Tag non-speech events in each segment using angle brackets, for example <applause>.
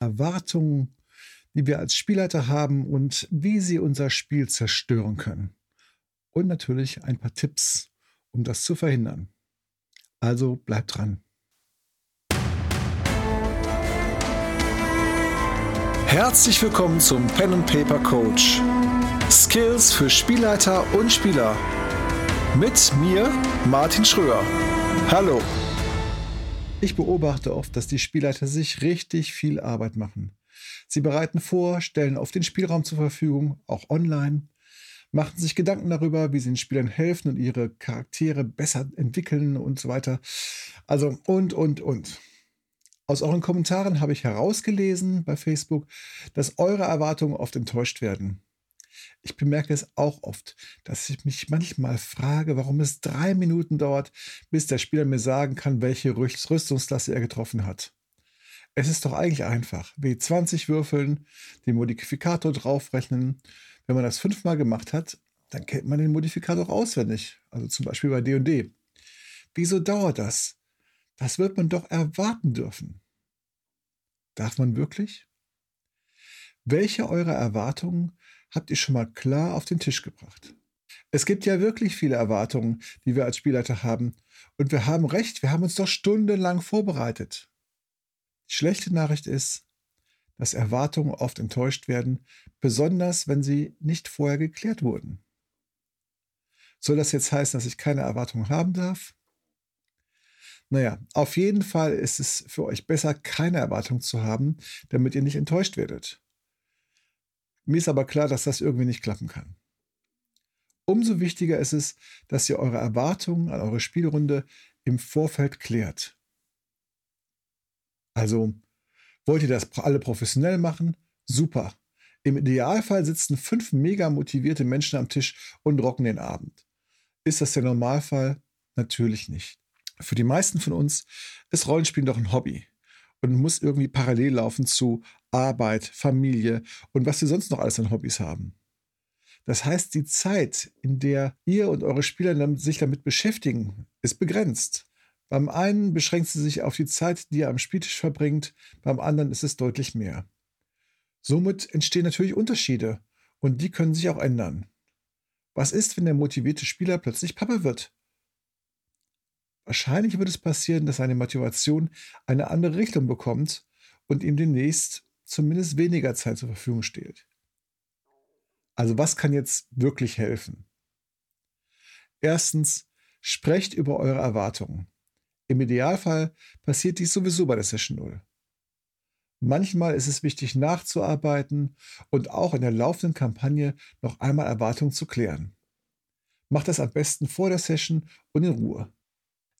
Erwartungen, die wir als Spielleiter haben und wie sie unser Spiel zerstören können. Und natürlich ein paar Tipps, um das zu verhindern. Also bleibt dran. Herzlich willkommen zum Pen and Paper Coach. Skills für Spielleiter und Spieler. Mit mir, Martin Schröer. Hallo. Ich beobachte oft, dass die Spielleiter sich richtig viel Arbeit machen. Sie bereiten vor, stellen auf den Spielraum zur Verfügung, auch online, machen sich Gedanken darüber, wie sie den Spielern helfen und ihre Charaktere besser entwickeln und so weiter. Also und, und, und. Aus euren Kommentaren habe ich herausgelesen bei Facebook, dass eure Erwartungen oft enttäuscht werden. Ich bemerke es auch oft, dass ich mich manchmal frage, warum es drei Minuten dauert, bis der Spieler mir sagen kann, welche Rüstungsklasse er getroffen hat. Es ist doch eigentlich einfach. W20 würfeln, den Modifikator draufrechnen. Wenn man das fünfmal gemacht hat, dann kennt man den Modifikator auch auswendig. Also zum Beispiel bei D&D. Wieso dauert das? Das wird man doch erwarten dürfen. Darf man wirklich? Welche eurer Erwartungen habt ihr schon mal klar auf den Tisch gebracht. Es gibt ja wirklich viele Erwartungen, die wir als Spielleiter haben. Und wir haben recht, wir haben uns doch stundenlang vorbereitet. Die schlechte Nachricht ist, dass Erwartungen oft enttäuscht werden, besonders wenn sie nicht vorher geklärt wurden. Soll das jetzt heißen, dass ich keine Erwartungen haben darf? Naja, auf jeden Fall ist es für euch besser, keine Erwartungen zu haben, damit ihr nicht enttäuscht werdet. Mir ist aber klar, dass das irgendwie nicht klappen kann. Umso wichtiger ist es, dass ihr eure Erwartungen an eure Spielrunde im Vorfeld klärt. Also, wollt ihr das alle professionell machen? Super. Im Idealfall sitzen fünf mega motivierte Menschen am Tisch und rocken den Abend. Ist das der Normalfall? Natürlich nicht. Für die meisten von uns ist Rollenspielen doch ein Hobby und muss irgendwie parallel laufen zu Arbeit, Familie und was sie sonst noch alles an Hobbys haben. Das heißt, die Zeit, in der ihr und eure Spieler sich damit beschäftigen, ist begrenzt. Beim einen beschränkt sie sich auf die Zeit, die ihr am Spieltisch verbringt, beim anderen ist es deutlich mehr. Somit entstehen natürlich Unterschiede und die können sich auch ändern. Was ist, wenn der motivierte Spieler plötzlich Papa wird? Wahrscheinlich wird es passieren, dass seine Motivation eine andere Richtung bekommt und ihm demnächst zumindest weniger Zeit zur Verfügung steht. Also was kann jetzt wirklich helfen? Erstens, sprecht über eure Erwartungen. Im Idealfall passiert dies sowieso bei der Session 0. Manchmal ist es wichtig nachzuarbeiten und auch in der laufenden Kampagne noch einmal Erwartungen zu klären. Macht das am besten vor der Session und in Ruhe.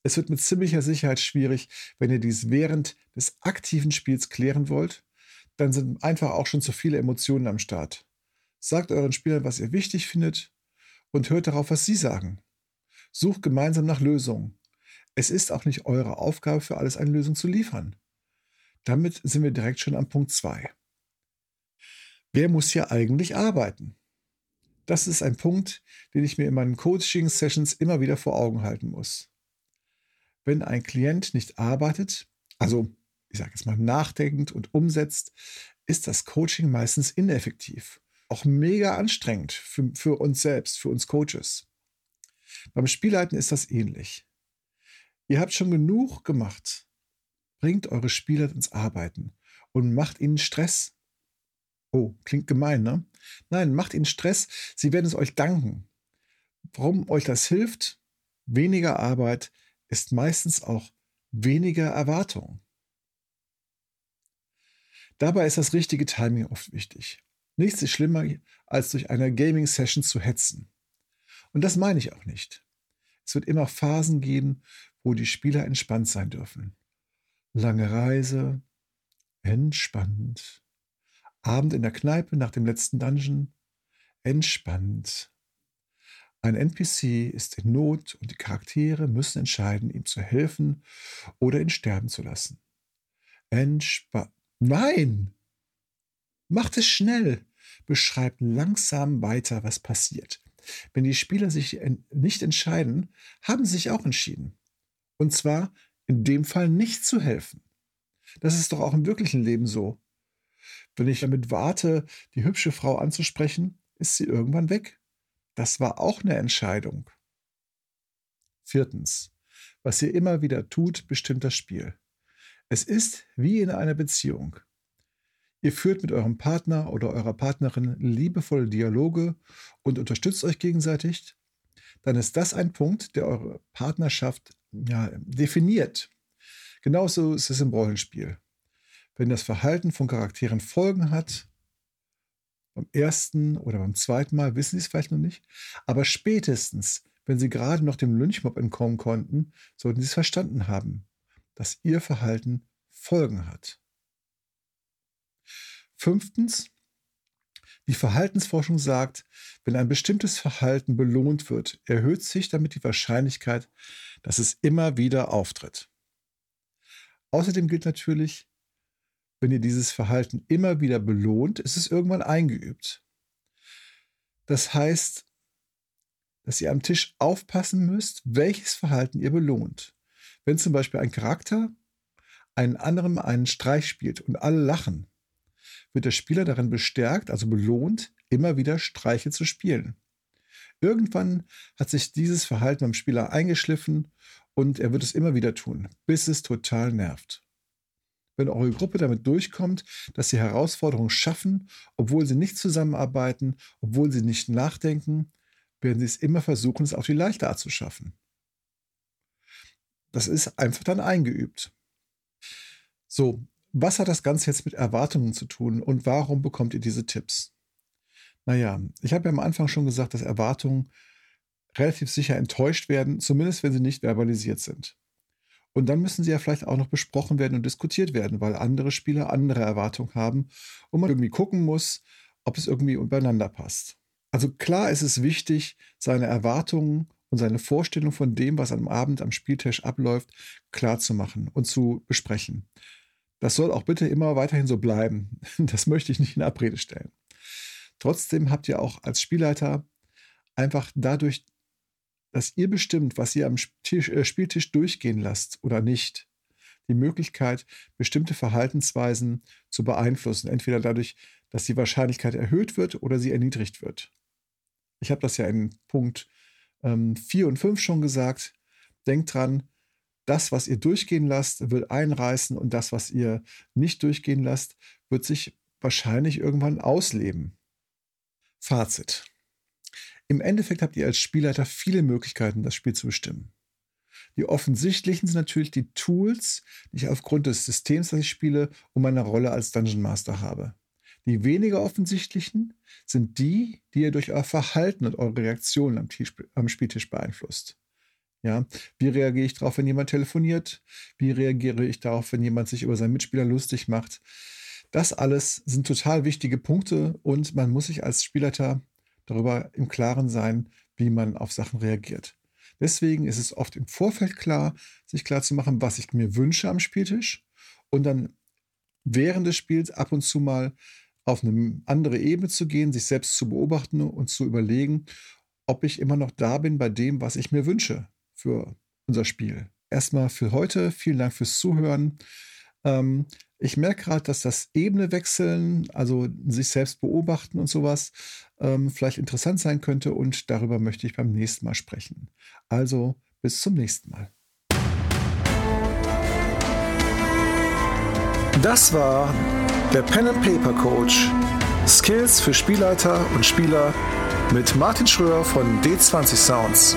Es wird mit ziemlicher Sicherheit schwierig, wenn ihr dies während des aktiven Spiels klären wollt dann sind einfach auch schon zu viele Emotionen am Start. Sagt euren Spielern, was ihr wichtig findet und hört darauf, was sie sagen. Sucht gemeinsam nach Lösungen. Es ist auch nicht eure Aufgabe, für alles eine Lösung zu liefern. Damit sind wir direkt schon am Punkt 2. Wer muss hier eigentlich arbeiten? Das ist ein Punkt, den ich mir in meinen Coaching-Sessions immer wieder vor Augen halten muss. Wenn ein Klient nicht arbeitet, also ich sage jetzt mal, nachdenkt und umsetzt, ist das Coaching meistens ineffektiv. Auch mega anstrengend für, für uns selbst, für uns Coaches. Beim Spielleiten ist das ähnlich. Ihr habt schon genug gemacht. Bringt eure Spieler ins Arbeiten und macht ihnen Stress. Oh, klingt gemein, ne? Nein, macht ihnen Stress. Sie werden es euch danken. Warum euch das hilft? Weniger Arbeit ist meistens auch weniger Erwartung. Dabei ist das richtige Timing oft wichtig. Nichts ist schlimmer, als durch eine Gaming-Session zu hetzen. Und das meine ich auch nicht. Es wird immer Phasen geben, wo die Spieler entspannt sein dürfen. Lange Reise, entspannt. Abend in der Kneipe nach dem letzten Dungeon, entspannt. Ein NPC ist in Not und die Charaktere müssen entscheiden, ihm zu helfen oder ihn sterben zu lassen. Entspannt. Nein! Macht es schnell. Beschreibt langsam weiter, was passiert. Wenn die Spieler sich nicht entscheiden, haben sie sich auch entschieden. Und zwar in dem Fall nicht zu helfen. Das ist doch auch im wirklichen Leben so. Wenn ich damit warte, die hübsche Frau anzusprechen, ist sie irgendwann weg. Das war auch eine Entscheidung. Viertens. Was ihr immer wieder tut, bestimmt das Spiel. Es ist wie in einer Beziehung. Ihr führt mit eurem Partner oder eurer Partnerin liebevolle Dialoge und unterstützt euch gegenseitig, dann ist das ein Punkt, der eure Partnerschaft ja, definiert. Genauso ist es im Rollenspiel. Wenn das Verhalten von Charakteren Folgen hat, beim ersten oder beim zweiten Mal wissen sie es vielleicht noch nicht, aber spätestens, wenn sie gerade noch dem Lynchmob entkommen konnten, sollten sie es verstanden haben, dass ihr Verhalten Folgen hat. Fünftens, die Verhaltensforschung sagt, wenn ein bestimmtes Verhalten belohnt wird, erhöht sich damit die Wahrscheinlichkeit, dass es immer wieder auftritt. Außerdem gilt natürlich, wenn ihr dieses Verhalten immer wieder belohnt, ist es irgendwann eingeübt. Das heißt, dass ihr am Tisch aufpassen müsst, welches Verhalten ihr belohnt. Wenn zum Beispiel ein Charakter einen anderen einen Streich spielt und alle lachen, wird der Spieler darin bestärkt, also belohnt, immer wieder Streiche zu spielen. Irgendwann hat sich dieses Verhalten beim Spieler eingeschliffen und er wird es immer wieder tun, bis es total nervt. Wenn eure Gruppe damit durchkommt, dass sie Herausforderungen schaffen, obwohl sie nicht zusammenarbeiten, obwohl sie nicht nachdenken, werden sie es immer versuchen, es auf die leichte Art zu schaffen. Das ist einfach dann eingeübt. So, was hat das Ganze jetzt mit Erwartungen zu tun und warum bekommt ihr diese Tipps? Naja, ich habe ja am Anfang schon gesagt, dass Erwartungen relativ sicher enttäuscht werden, zumindest wenn sie nicht verbalisiert sind. Und dann müssen sie ja vielleicht auch noch besprochen werden und diskutiert werden, weil andere Spieler andere Erwartungen haben und man irgendwie gucken muss, ob es irgendwie übereinander passt. Also klar ist es wichtig, seine Erwartungen und seine Vorstellung von dem, was am Abend am Spieltisch abläuft, klar zu machen und zu besprechen. Das soll auch bitte immer weiterhin so bleiben. <laughs> Das möchte ich nicht in Abrede stellen. Trotzdem habt ihr auch als Spielleiter einfach dadurch, dass ihr bestimmt, was ihr am äh, Spieltisch durchgehen lasst oder nicht, die Möglichkeit, bestimmte Verhaltensweisen zu beeinflussen. Entweder dadurch, dass die Wahrscheinlichkeit erhöht wird oder sie erniedrigt wird. Ich habe das ja in Punkt 4 ähm, und 5 schon gesagt. Denkt dran, das, was ihr durchgehen lasst, wird einreißen und das, was ihr nicht durchgehen lasst, wird sich wahrscheinlich irgendwann ausleben. Fazit. Im Endeffekt habt ihr als Spielleiter viele Möglichkeiten, das Spiel zu bestimmen. Die offensichtlichen sind natürlich die Tools, die ich aufgrund des Systems, das ich spiele, und meiner Rolle als Dungeon Master habe. Die weniger offensichtlichen sind die, die ihr durch euer Verhalten und eure Reaktionen am, am Spieltisch beeinflusst. Ja, wie reagiere ich darauf, wenn jemand telefoniert? Wie reagiere ich darauf, wenn jemand sich über seinen Mitspieler lustig macht? Das alles sind total wichtige Punkte und man muss sich als Spielleiter darüber im Klaren sein, wie man auf Sachen reagiert. Deswegen ist es oft im Vorfeld klar, sich klar zu machen, was ich mir wünsche am Spieltisch und dann während des Spiels ab und zu mal auf eine andere Ebene zu gehen, sich selbst zu beobachten und zu überlegen, ob ich immer noch da bin bei dem, was ich mir wünsche für unser Spiel. Erstmal für heute. Vielen Dank fürs Zuhören. Ähm, ich merke gerade, dass das Ebene wechseln, also sich selbst beobachten und sowas, ähm, vielleicht interessant sein könnte und darüber möchte ich beim nächsten Mal sprechen. Also bis zum nächsten Mal. Das war der Pen and Paper Coach. Skills für Spielleiter und Spieler mit Martin Schröer von D20 Sounds.